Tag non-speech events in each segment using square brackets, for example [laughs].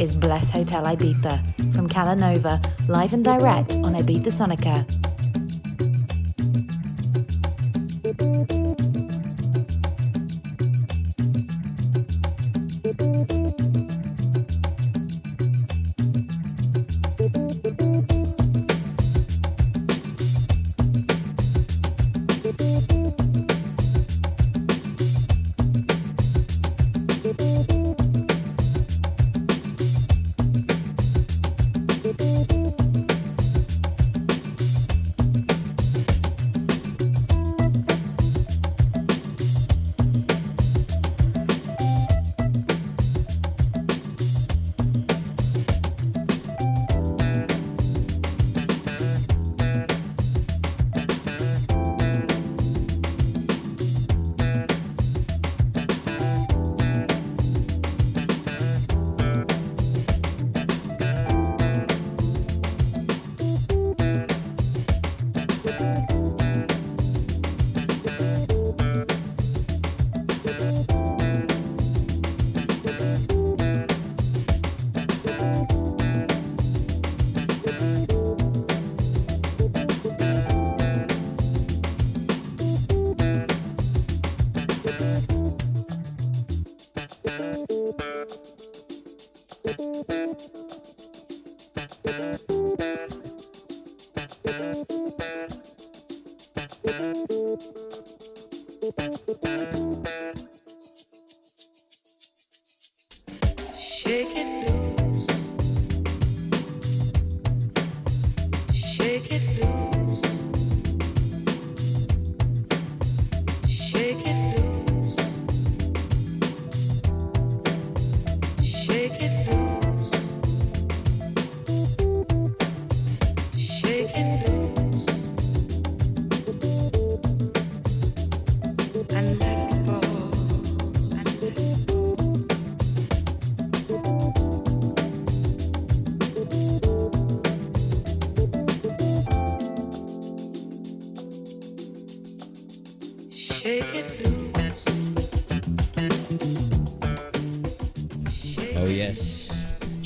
is Bless Hotel Ibiza from Calanova, live and direct on Ibiza Sonica.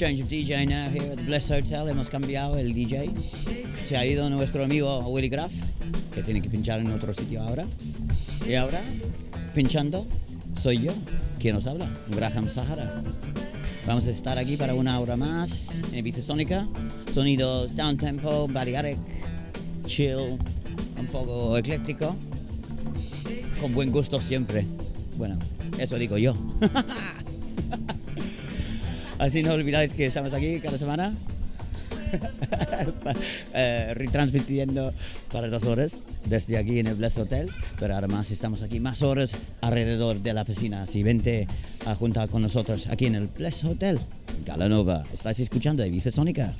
Change of DJ now here at the Bliss Hotel. Hemos cambiado el DJ. Se ha ido nuestro amigo Willy Graff, que tiene que pinchar en otro sitio ahora. Y ahora, pinchando, soy yo, quien nos habla, Graham Sahara. Vamos a estar aquí para una hora más en Ibiza Sónica. Sonidos down tempo, balearic, chill, un poco ecléctico. Con buen gusto siempre. Bueno, eso digo yo. [laughs] Así no olvidáis que estamos aquí cada semana. [laughs] eh, retransmitiendo para dos horas desde aquí en el Bless Hotel, pero además estamos aquí más horas alrededor de la piscina. Así vente a juntar con nosotros aquí en el Bless Hotel, Galanova. ¿Estáis escuchando Ibiza Sónica?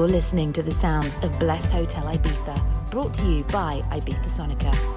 You're listening to the sounds of Bless Hotel Ibiza, brought to you by Ibiza Sonica.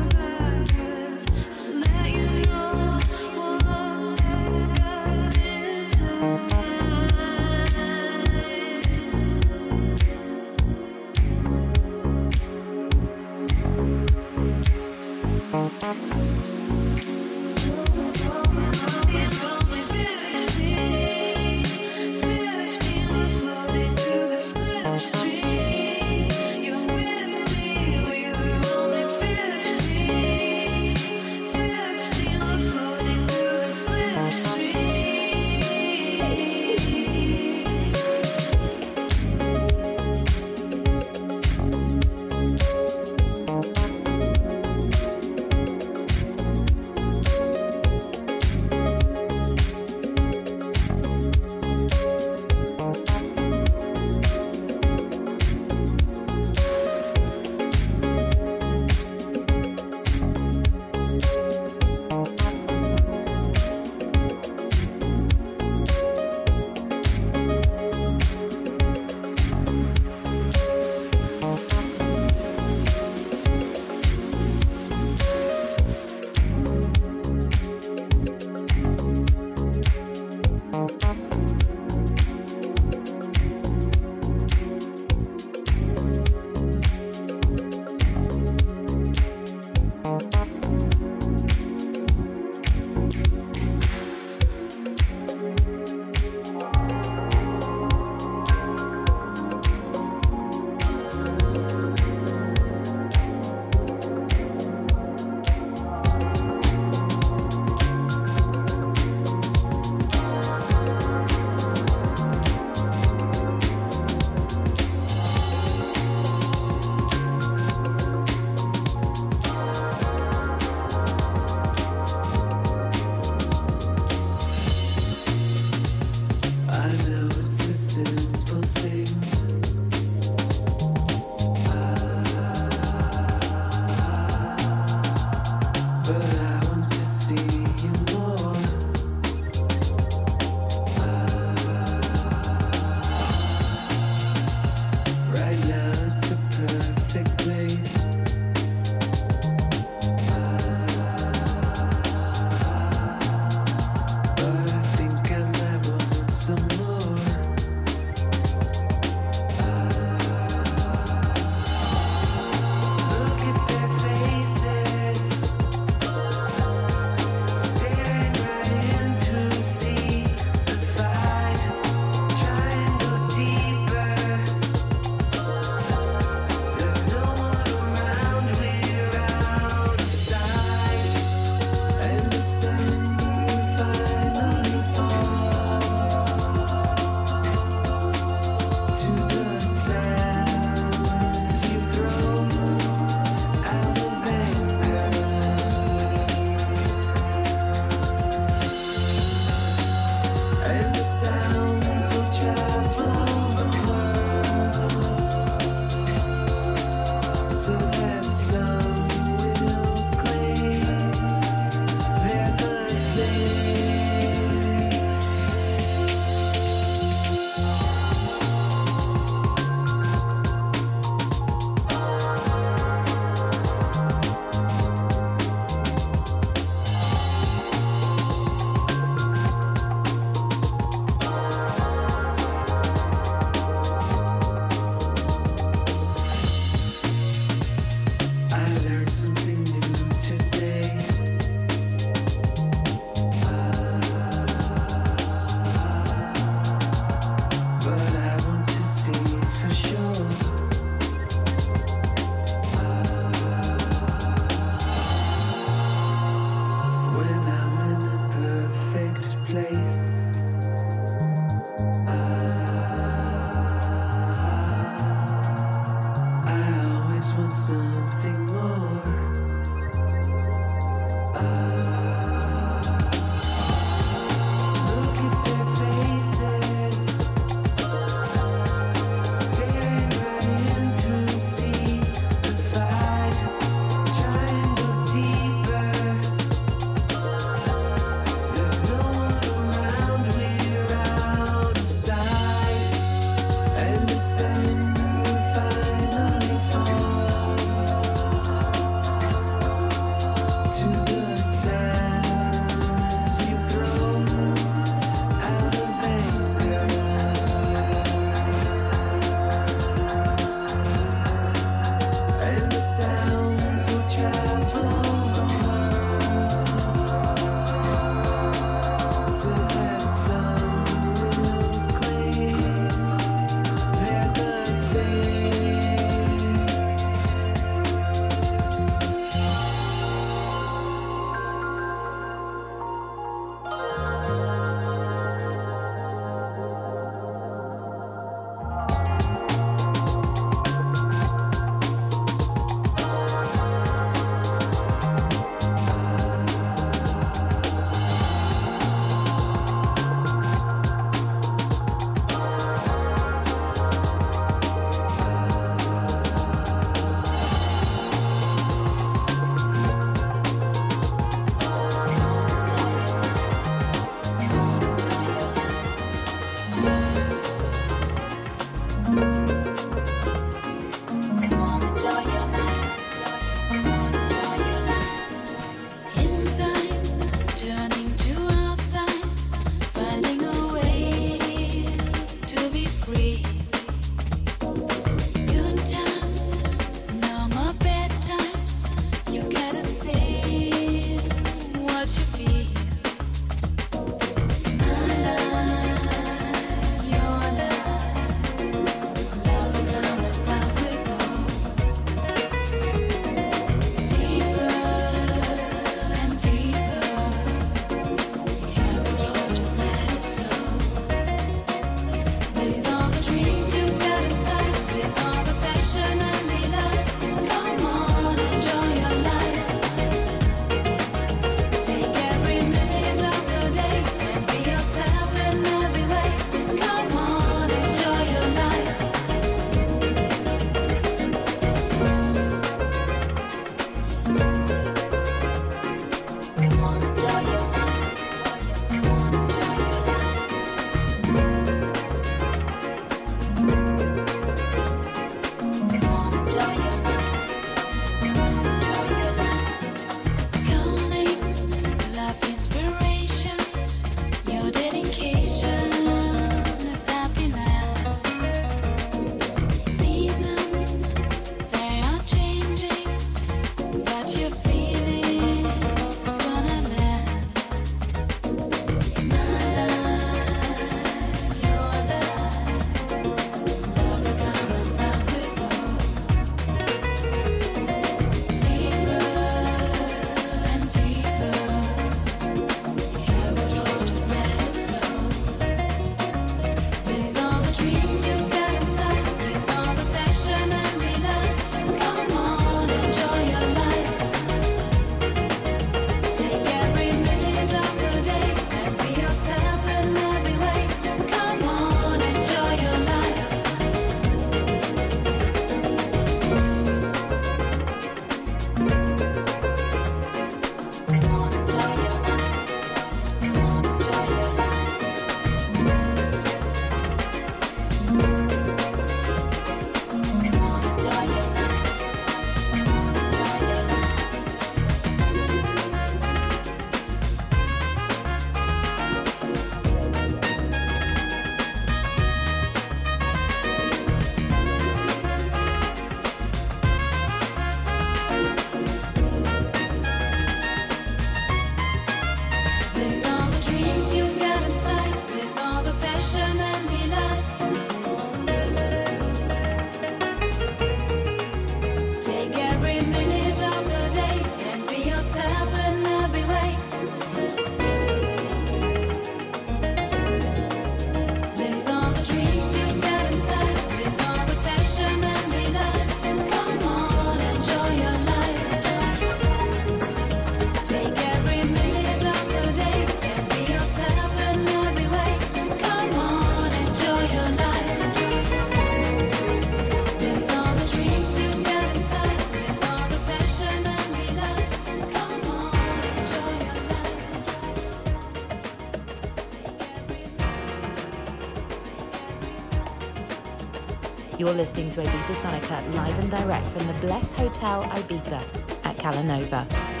You're listening to Ibiza Sonica live and direct from the Bless Hotel Ibiza at Calanova.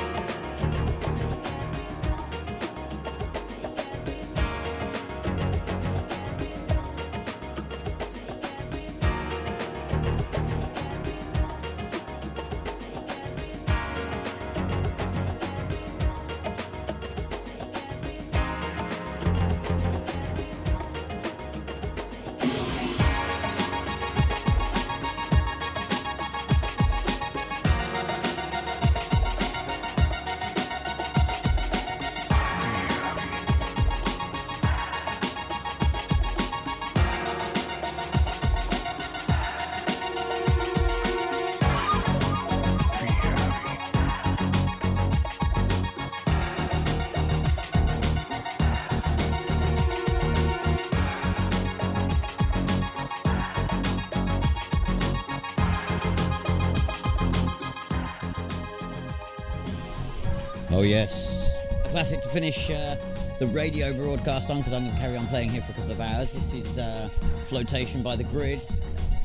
Finish uh, the radio broadcast on because I'm going to carry on playing here for a couple of hours. This is uh, Flotation by the Grid,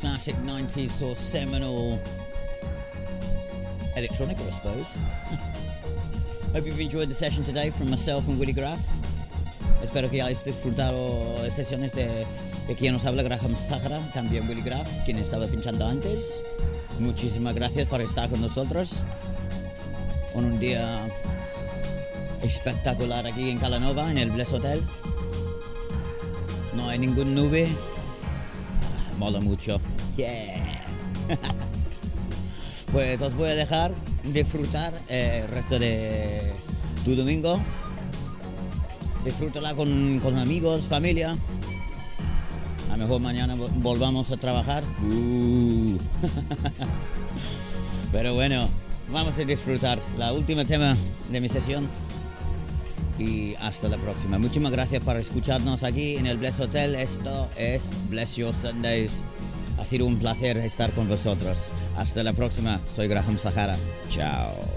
classic 90s or seminal electronic, I suppose. [laughs] Hope you've enjoyed the session today from myself and Willy Graff. Espero que hayáis disfrutado sesiones de, de quien nos habla Graham Sahara, también Willy Graff, quien estaba pinchando antes. Muchísimas gracias por estar con nosotros en un día espectacular aquí en Calanova, en el Bless Hotel. No hay ningún nube. Ah, mola mucho. Yeah. [laughs] pues os voy a dejar disfrutar eh, el resto de tu domingo. Disfrútala con, amigos, familia. A lo mejor mañana vo- volvamos a trabajar. Uh. [laughs] Pero bueno, vamos a disfrutar la última tema de mi sesión. Y hasta la próxima. Muchísimas gracias por escucharnos aquí en el Bless Hotel. Esto es Bless Your Sundays. Ha sido un placer estar con vosotros. Hasta la próxima. Soy Graham Sahara. Chao.